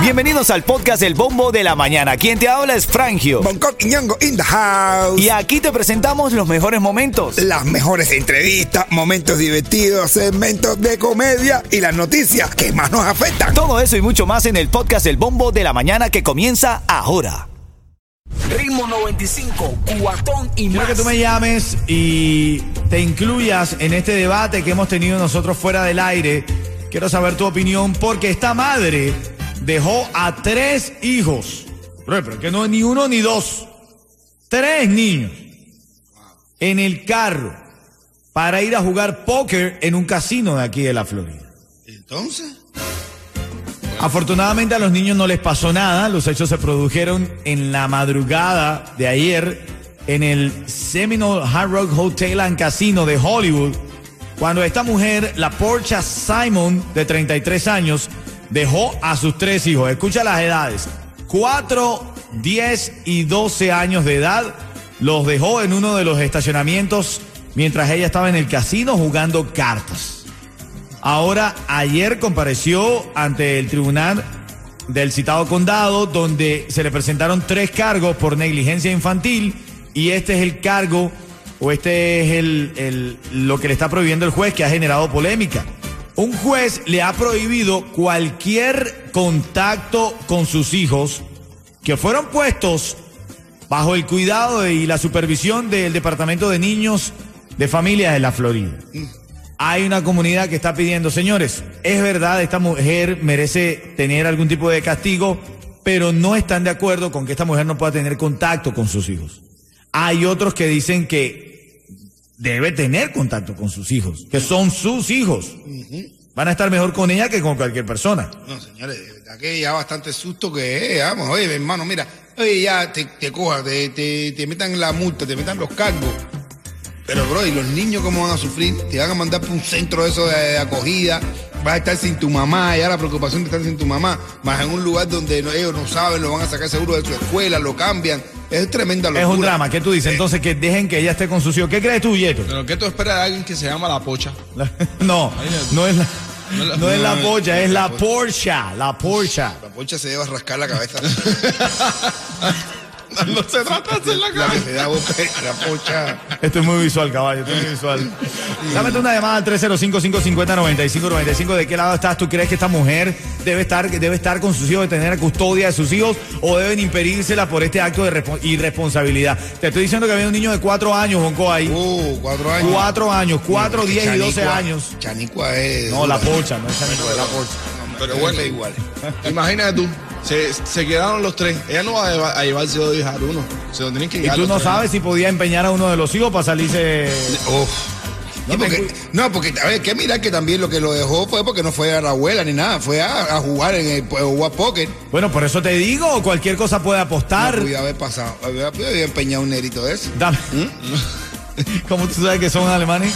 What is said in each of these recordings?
Bienvenidos al podcast El Bombo de la Mañana. Quien te habla es Frangio. Bangkok y Ñongo in the house. Y aquí te presentamos los mejores momentos. Las mejores entrevistas, momentos divertidos, segmentos de comedia y las noticias que más nos afectan. Todo eso y mucho más en el podcast El Bombo de la Mañana que comienza ahora. Ritmo 95, cuatón y Quiero más. que tú me llames y te incluyas en este debate que hemos tenido nosotros fuera del aire. Quiero saber tu opinión porque esta madre dejó a tres hijos. Pero, que no es ni uno ni dos. Tres niños en el carro para ir a jugar póker en un casino de aquí de la Florida. Entonces, Afortunadamente a los niños no les pasó nada. Los hechos se produjeron en la madrugada de ayer en el Seminole Hard Rock Hotel and Casino de Hollywood, cuando esta mujer, la Portia Simon, de 33 años, dejó a sus tres hijos. Escucha las edades. 4, 10 y 12 años de edad. Los dejó en uno de los estacionamientos mientras ella estaba en el casino jugando cartas. Ahora, ayer compareció ante el tribunal del citado condado, donde se le presentaron tres cargos por negligencia infantil, y este es el cargo, o este es el, el- lo que le está prohibiendo el juez, que ha generado polémica. Un juez le ha prohibido cualquier contacto con sus hijos que fueron puestos bajo el cuidado y la supervisión del Departamento de Niños de Familias de la Florida. Hay una comunidad que está pidiendo, señores, es verdad, esta mujer merece tener algún tipo de castigo, pero no están de acuerdo con que esta mujer no pueda tener contacto con sus hijos. Hay otros que dicen que debe tener contacto con sus hijos, que son sus hijos. Van a estar mejor con ella que con cualquier persona. no, señores, de verdad que ya bastante susto que es. Vamos, oye, hermano, mira, oye, ya te, te coja, te, te, te metan la multa, te metan los cargos. Pero, bro, ¿y los niños cómo van a sufrir? Te van a mandar por un centro de eso de, de acogida, vas a estar sin tu mamá, ya la preocupación de estar sin tu mamá, más en un lugar donde no- ellos no saben, lo van a sacar seguro de su escuela, lo cambian. Es tremenda locura. Es un drama. ¿Qué tú dices? Entonces que dejen que ella esté con hijos. ¿Qué crees tú, Yeto? Pero ¿qué tú esperas de alguien que se llama La Pocha? La- No, no es la, no es la polla, es la Porsche, la Porsche. La pocha se debe rascar la cabeza. no se trata de hacer la la que se da boca la pocha. Esto es muy visual, caballo, esto es muy visual. Dame una llamada al 305-550-9595. ¿De qué lado estás? ¿Tú crees que esta mujer debe estar, debe estar con sus hijos, de tener custodia de sus hijos, o deben impedírsela por este acto de respo- irresponsabilidad? Te estoy diciendo que había un niño de cuatro años, Bonco, ahí. Uh, cuatro años. Cuatro años, cuatro, diez y doce Chanicua- años. Chanicua es. No, la pocha, no es Chanicua, es la pocha. Pero bueno, igual. Imagínate tú, se, se quedaron los tres. Ella no va a, llevar- a llevarse dos hijas uno. Se lo tienen que Y tú no sabes si podía empeñar a uno de los hijos para salirse. Uf. No, porque, no, porque, a ver, que mirar que también lo que lo dejó fue porque no fue a la abuela ni nada, fue a, a jugar en el a jugar póker. Bueno, por eso te digo, cualquier cosa puede apostar. No haber pasado, había, había empeñado un nerito de eso. Dame. ¿Cómo tú sabes que son alemanes?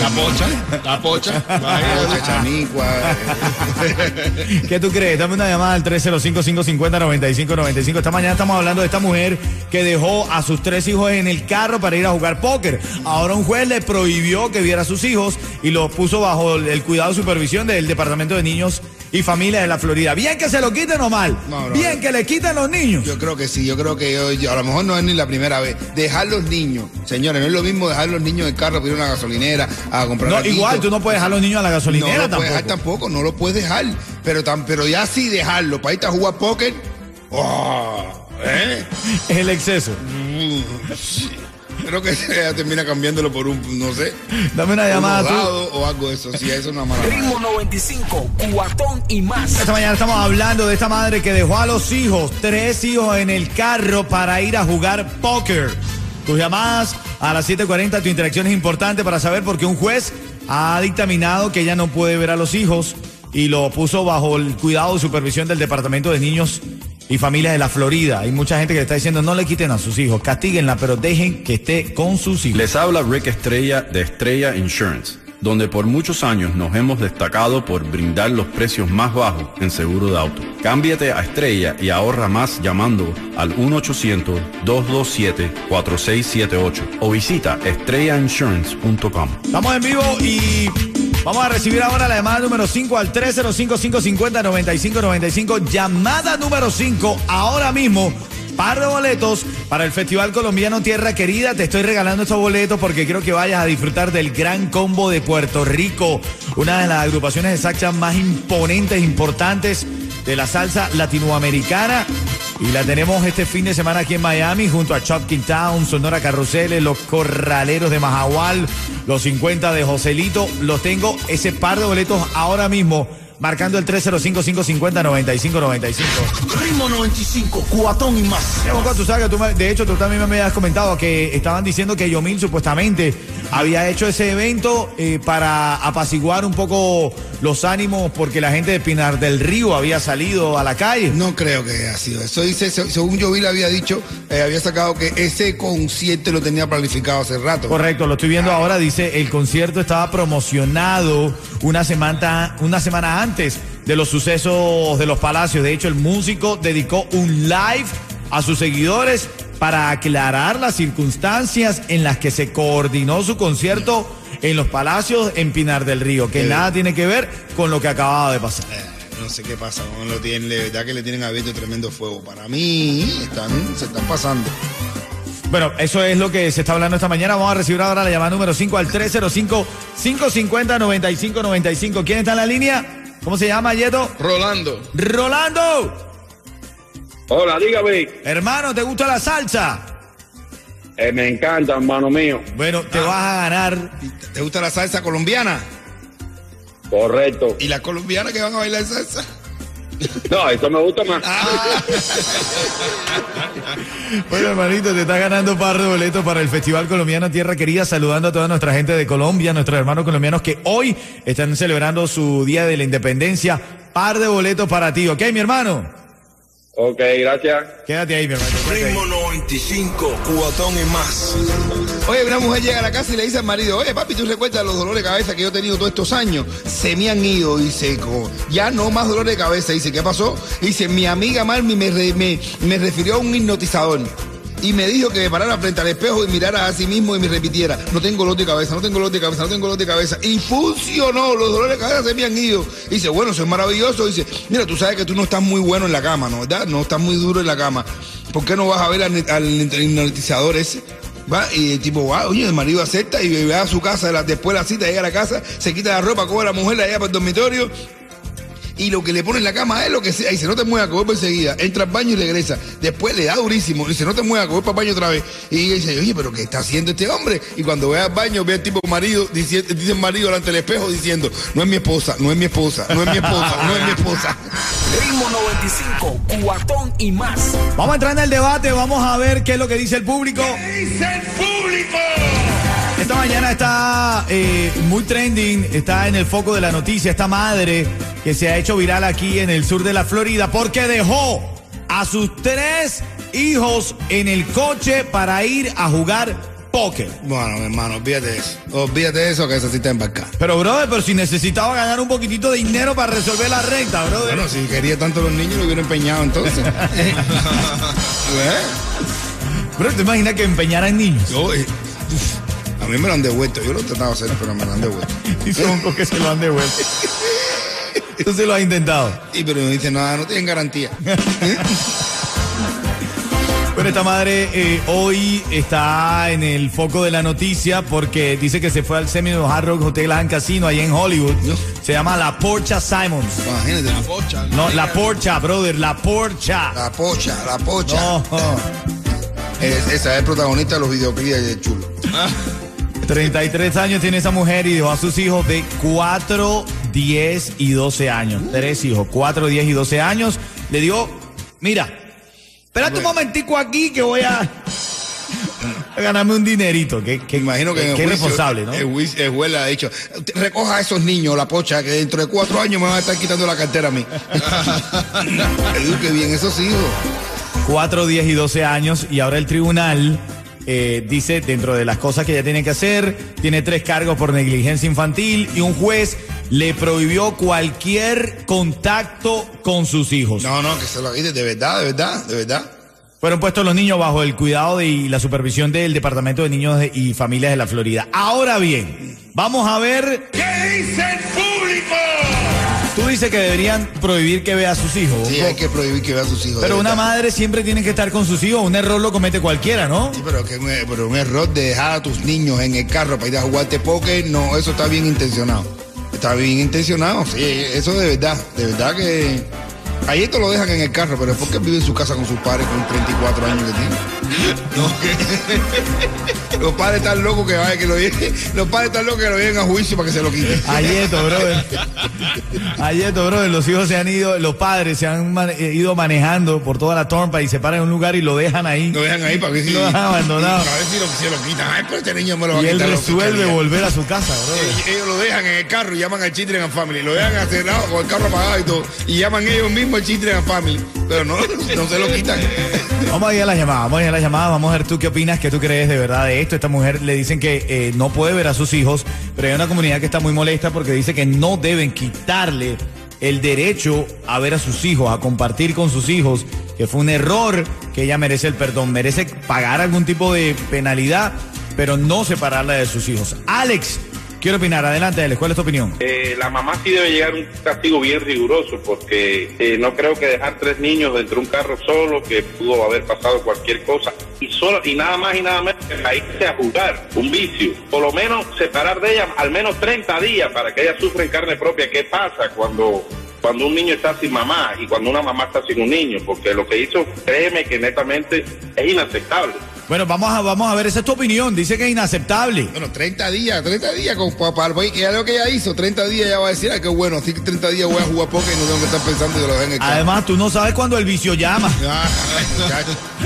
La Pocha, La Pocha. Imagínate. Chanicua. ¿Qué tú crees? Dame una llamada al 305-550-9595. Esta mañana estamos hablando de esta mujer que dejó a sus tres hijos en el carro para ir a jugar póker. Ahora un juez le prohibió que viera a sus hijos y los puso bajo el cuidado y supervisión del Departamento de Niños y Familias de la Florida. Bien que se lo quiten o mal. No, no, Bien no. que le quiten los niños. Yo creo que sí, yo creo que yo- yo- a lo mejor no es ni la primera vez. Dejar los niños, señores, no es lo mismo dejar los niños en el carro ir a una gasolinera a comprar No, alguito. igual, tú no puedes dejar los niños a la No gasolinera lo puedes tampoco. dejar tampoco, no lo puedes dejar. Pero, tan, pero ya sí dejarlo para irte a jugar póker. ¡oh! ¿eh? Es el exceso. Creo que ella termina cambiándolo por un, no sé, Dame una un llamada tú. ahogado o algo de eso. Sí, eso es una mala madre. Ritmo 95, cuatón y más. Esta mañana estamos hablando de esta madre que dejó a los hijos, tres hijos en el carro para ir a jugar póker. Tus llamadas a las 7.40, tu interacción es importante para saber por qué un juez ha dictaminado que ella no puede ver a los hijos y lo puso bajo el cuidado y supervisión del Departamento de Niños y Familias de la Florida. Hay mucha gente que le está diciendo no le quiten a sus hijos, castíguenla, pero dejen que esté con sus hijos. Les habla Rick Estrella de Estrella Insurance, donde por muchos años nos hemos destacado por brindar los precios más bajos en seguro de auto. Cámbiate a Estrella y ahorra más llamando al 1-800-227-4678 o visita estrellainsurance.com. Estamos en vivo y Vamos a recibir ahora la llamada número 5 al 305-550-9595. Llamada número 5 ahora mismo. Par de boletos para el Festival Colombiano Tierra Querida. Te estoy regalando estos boletos porque quiero que vayas a disfrutar del gran combo de Puerto Rico, una de las agrupaciones de salsa más imponentes, importantes de la salsa latinoamericana. Y la tenemos este fin de semana aquí en Miami junto a Chopkin Town, Sonora Carruseles, los Corraleros de Majahual, los 50 de Joselito. Los tengo ese par de boletos ahora mismo marcando el 305-550-9595. Ritmo 95, cuatón y más. Moca, tú sabes que tú me- de hecho tú también me habías comentado que estaban diciendo que Yomil supuestamente había hecho ese evento eh, para apaciguar un poco los ánimos porque la gente de Pinar del Río había salido a la calle. No creo que haya sido eso. Dice, se- según yo vi, le había dicho, eh, había sacado que ese concierto lo tenía planificado hace rato. Correcto, lo estoy viendo ahora, dice, el concierto estaba promocionado una semana, una semana antes de los sucesos de los palacios. De hecho, el músico dedicó un live a sus seguidores para aclarar las circunstancias en las que se coordinó su concierto en los palacios en Pinar del Río, que Qué nada tiene que ver con lo que acababa de pasar. Eh, No sé qué pasa, no lo tienen, de verdad que le tienen abierto tremendo fuego. Para mí, están, se están pasando. Bueno, eso es lo que se está hablando esta mañana. Vamos a recibir ahora la llamada número 5 al 305-550-9595. ¿Quién está en la línea? ¿Cómo se llama, Yeto? Rolando. Rolando. Hola, dígame. Hermano, ¿te gusta la salsa? Eh, me encanta, hermano mío. Bueno, te vas a ganar. ¿Te gusta la salsa colombiana? Correcto. ¿Y las colombianas que van a bailar salsa? No, eso me gusta más. Bueno, hermanito, te estás ganando un par de boletos para el Festival Colombiano Tierra Querida, saludando a toda nuestra gente de Colombia, nuestros hermanos colombianos que hoy están celebrando su Día de la Independencia. Par de boletos para ti, ¿ok, mi hermano? Ok, gracias. Quédate ahí, mi hermano. Ritmo 95, cuatón y más. Oye, una mujer llega a la casa y le dice al marido, oye, papi, ¿tú recuerdas los dolores de cabeza que yo he tenido todos estos años? Se me han ido, dice, ya no más dolores de cabeza. Dice, ¿qué pasó? Dice, mi amiga Marmi me, re- me, me refirió a un hipnotizador. Y me dijo que me parara frente al espejo y mirara a sí mismo y me repitiera, no tengo dolor de cabeza, no tengo dolor de cabeza, no tengo dolor de cabeza. Y funcionó, los dolores de cabeza se me han ido. Dice, bueno, eso es maravilloso. Dice, mira, tú sabes que tú no estás muy bueno en la cama, ¿no? ¿Verdad? No estás muy duro en la cama. ¿Por qué no vas a ver al, hipnotizador ese? Va, y el tipo, va, oye, el marido acepta y va a su casa, después de la cita, llega a la casa, se quita la ropa, coge a la mujer, la lleva para el dormitorio. Y lo que le pone en la cama es lo que sea. Dice, no te muevas, que por enseguida. Entra al baño y regresa. Después le da durísimo. Dice, no te muevas, que para el baño otra vez. Y ella dice, oye, pero ¿qué está haciendo este hombre? Y cuando ve al baño, ve al tipo marido, dice, dice el marido delante del espejo diciendo, no es mi esposa, no es mi esposa, no es mi esposa, no es mi esposa. Ritmo 95, cuatón y más. Vamos a entrar en el debate, vamos a ver qué es lo que dice el público. ¡Dice el público! Esta mañana está eh, muy trending, está en el foco de la noticia esta madre que se ha hecho viral aquí en el sur de la Florida porque dejó a sus tres hijos en el coche para ir a jugar póker. Bueno, mi hermano, olvídate de eso. Olvídate de eso, que esa cita embarcada. Pero, brother, pero si necesitaba ganar un poquitito de dinero para resolver la renta, brother. Bueno, si quería tanto los niños, lo hubiera empeñado entonces. ¿Eh? Bro, ¿te imaginas que empeñaran niños? Yo, eh, a mí me lo han devuelto. Yo lo he tratado de hacer, pero me lo han devuelto. Y son que se lo han devuelto. Entonces lo ha intentado. Y pero me dicen, nada, no tienen garantía. Bueno, esta madre eh, hoy está en el foco de la noticia porque dice que se fue al Seminole Hard Rock Hotel and Casino ahí en Hollywood. No. Se llama La Porcha Simons. Imagínate. La, Pocha. No, La Porcha, brother, La Porcha. pocha, la pocha. No, Es- esa es el protagonista de los videoclips de Chulo. 33 años tiene esa mujer y dejó a sus hijos de 4, 10 y 12 años. Tres hijos, 4, 10 y 12 años. Le digo, mira, espérate un momentico aquí que voy a, a ganarme un dinerito. Qué, qué- Imagino que juicio, responsable, ¿no? El, juicio- el juez le ha dicho, recoja a esos niños, la pocha, que dentro de cuatro años me van a estar quitando la cartera a mí. Eduque bien esos hijos. 4, 10 y 12 años y ahora el tribunal eh, dice dentro de las cosas que ella tiene que hacer, tiene tres cargos por negligencia infantil y un juez le prohibió cualquier contacto con sus hijos. No, no, que se lo quite, de verdad, de verdad, de verdad. Fueron puestos los niños bajo el cuidado de- y la supervisión del Departamento de Niños de- y Familias de la Florida. Ahora bien, vamos a ver ¿Qué hice en público! Tú dices que deberían prohibir que vea a sus hijos. Sí, hay que prohibir que vea a sus hijos. Pero una madre siempre tiene que estar con sus hijos. Un error lo comete cualquiera, ¿no? Sí, pero que un, pero un error de dejar a tus niños en el carro para ir a jugarte póker, no, eso está bien intencionado. Está bien intencionado, sí, eso de verdad, de verdad que... Ahí esto lo dejan en el carro, pero es porque vive en su casa con sus padres con 34 años que tiene. No, que- los padres están locos que vayan que lo lleven, los padres están locos que lo lleven a juicio para que se lo quiten. Ayeto, brother. Ayeto, brother. Los hijos se han ido, los padres se han man- eh, ido manejando por toda la torpa y se paran en un lugar y lo dejan ahí. Lo dejan ahí para que si, Lo dejan abandonado. A ver si lo, se lo quitan. Ay, pero este niño me lo va a Y él quitar. la resuelve volver a su casa, brother. Ellos, lo dejan en el carro y llaman al Children and Family. Lo dejan acerrado con el carro apagado y todo. Y llaman ellos mismos al Children and Family. Pero no, no se lo quitan. Vamos a ir a la llamada, vamos a ir a la llamada, vamos a ver tú qué opinas, qué tú crees de verdad de esto. Esta mujer le dicen que eh, no puede ver a sus hijos, pero hay una comunidad que está muy molesta porque dice que no deben quitarle el derecho a ver a sus hijos, a compartir con sus hijos, que fue un error, que ella merece el perdón, merece pagar algún tipo de penalidad, pero no separarla de sus hijos. Alex, quiero opinar, adelante, ¿cuál es tu opinión? Eh, la mamá sí debe llegar a un castigo bien riguroso porque eh, no creo que dejar tres niños dentro de un carro solo que pudo haber pasado cualquier cosa y solo y nada más y nada menos que irse a jugar un vicio. Por lo menos separar de ella al menos 30 días para que ella sufra en carne propia. Qué pasa cuando cuando un niño está sin mamá y cuando una mamá está sin un niño porque lo que hizo créeme que netamente es inaceptable Bueno, vamos a, vamos a ver, esa es tu opinión, dice que es inaceptable. Bueno, 30 días, 30 días con papá. Que ya lo que ella hizo, 30 días ya va a decir, ah, qué bueno, así que 30 días voy a jugar póker y no tengo que estar pensando que lo dejen en el. Además, tú no sabes cuándo el vicio llama. Ah.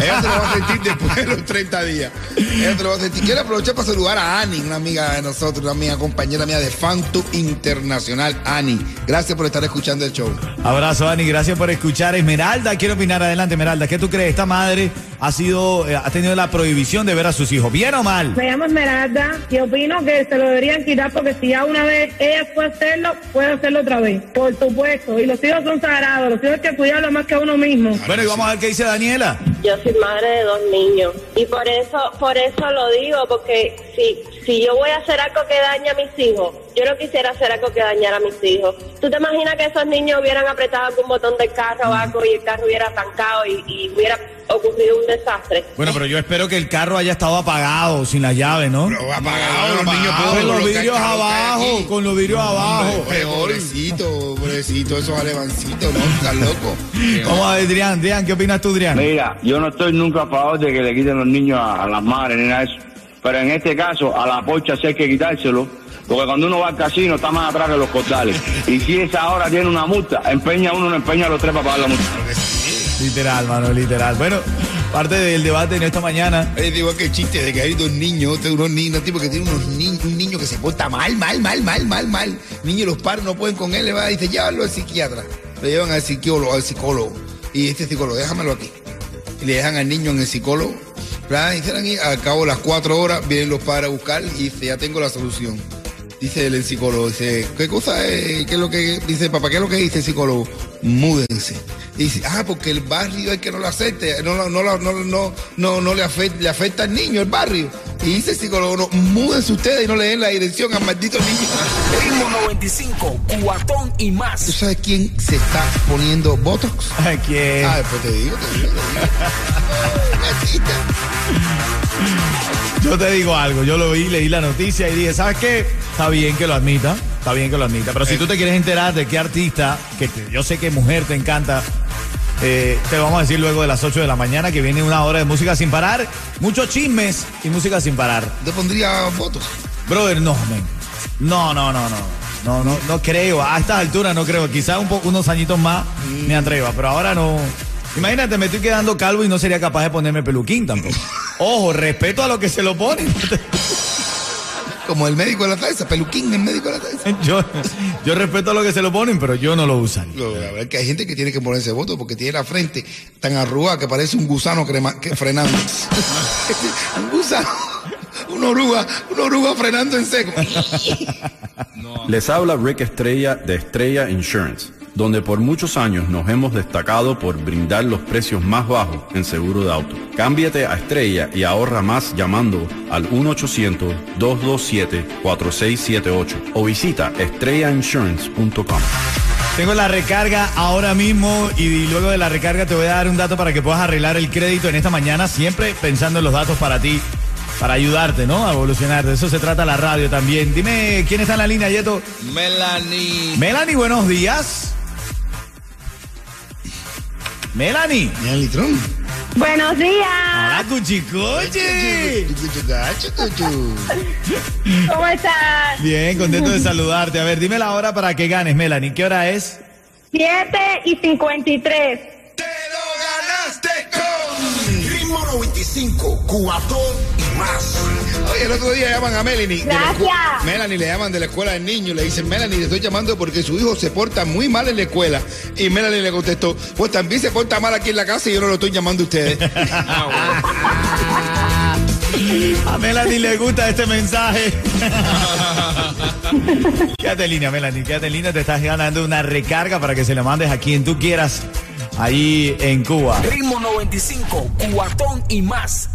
Ella se lo va a sentir después de los 30 días. Ella se lo va a sentir. Quiero aprovechar para saludar a Ani, una amiga de nosotros, una amiga compañera mía de Fantu Internacional. Ani, gracias por estar escuchando el show. Abrazo, Ani, gracias por escuchar. Esmeralda, quiero opinar adelante, Esmeralda. ¿Qué tú crees? Esta madre ha sido, eh, ha tenido la prohibición de ver a sus hijos. ¿Bien o mal? Me llamo Esmeralda y opino que se lo deberían quitar porque si ya una vez ella fue a hacerlo, puede hacerlo otra vez. Por supuesto. Y los hijos son sagrados. Los hijos hay que cuidarlos más que a uno mismo. Bueno, y vamos a ver qué dice Daniela. Yo soy madre de dos niños y por eso, por eso lo digo, porque si, si yo voy a hacer algo que daña a mis hijos, yo no quisiera hacer algo que dañara a mis hijos. ¿Tú te imaginas que esos niños hubieran apretado algún botón del carro o algo y el carro hubiera arrancado y, y hubiera ocurrido un desastre? Bueno, pero yo espero que el carro haya estado apagado, sin la llave, ¿no? Pero apagado, los niños Con los lo vidrios abajo, con los vidrios abajo. Hombre, pobrecito, pobrecito, esos alevancitos, ¿no? Están locos. Vamos a ver, ¿qué opinas tú, Adrián? Mira, yo no estoy nunca a favor de que le quiten los niños a, a las madres ni nada de eso. Pero en este caso, a la pocha sí hay que quitárselo. Porque cuando uno va al casino está más atrás que los costales. Y si esa hora tiene una multa, empeña uno, no empeña a los tres para pagar la multa. Literal, mano, literal. Bueno, parte del debate en esta mañana. Es igual que chiste de que hay dos niños, este, unos niños, tipo que tiene unos niños, un niño que se porta mal, mal, mal, mal, mal, mal. Niños, los padres no pueden con él, le va y dice, llévalo al psiquiatra. Lo llevan al psicólogo, al psicólogo. Y este psicólogo, déjamelo aquí. Y le dejan al niño en el psicólogo. Y al cabo de las cuatro horas, vienen los padres a buscar y dice, ya tengo la solución. Dice el psicólogo, dice, ¿qué cosa es? ¿Qué es lo que dice papá? ¿Qué es lo que dice el psicólogo? Múdense. Y dice, ah, porque el barrio es que no lo acepte, no, no, no, no, no, no le, afecta, le afecta al niño, el barrio. Y dice el psicólogo, no, múdense ustedes y no le den la dirección al maldito niño. Primo 95, cuatón y más. ¿Tú sabes quién se está poniendo Botox? ¿A quién? Ah, pues te digo, te digo, te digo. Yo te digo algo, yo lo vi, leí la noticia y dije, ¿sabes qué? Está bien que lo admita, está bien que lo admita, pero si eh. tú te quieres enterar de qué artista, que yo sé que mujer te encanta, eh, te vamos a decir luego de las 8 de la mañana que viene una hora de música sin parar, muchos chismes y música sin parar. ¿Te pondría Botox? Brother, no, men. No, no, no, no. No, no, no creo. A estas alturas no creo. Quizás un unos añitos más me atreva, pero ahora no. Imagínate, me estoy quedando calvo y no sería capaz de ponerme peluquín tampoco. Ojo, respeto a lo que se lo ponen. Como el médico de la taza, peluquín el médico de la taza. Yo, yo respeto a lo que se lo ponen, pero yo no lo usaría. Lo- La verdad es que hay gente que tiene que ponerse voto porque tiene la frente tan arrugada que parece un gusano crema- que, frenando. un gusano, una oruga, una oruga frenando en seco. Les habla Rick Estrella de Estrella Insurance, donde por muchos años nos hemos destacado por brindar los precios más bajos en seguro de auto. Cámbiate a Estrella y ahorra más llamando al 1-800-227-4678 o visita estrellainsurance.com. Tengo la recarga ahora mismo y luego de la recarga te voy a dar un dato para que puedas arreglar el crédito en esta mañana, siempre pensando en los datos para ti, para ayudarte, ¿no? A evolucionar. De eso se trata la radio también. Dime, ¿quién está en la línea, Yeto? Melanie. Melanie, buenos días. Melanie. Melanie Trump. Buenos días. Hola, cuchicoche. ¿Cómo estás? Bien, contento de saludarte. A ver, dime la hora para que ganes, Melanie. ¿Qué hora es? 7 y 53. 25, cubatón y más. Oye, el otro día llaman a Melanie. Gracias. Melanie le llaman de la escuela del niño. Le dicen, Melanie, le estoy llamando porque su hijo se porta muy mal en la escuela. Y Melanie le contestó, pues también se porta mal aquí en la casa y yo no lo estoy llamando a ustedes. a Melanie le gusta este mensaje. quédate en línea, Melanie, quédate en línea. Te estás ganando una recarga para que se la mandes a quien tú quieras ahí en Cuba. Ritmo 95, Cubatón y más.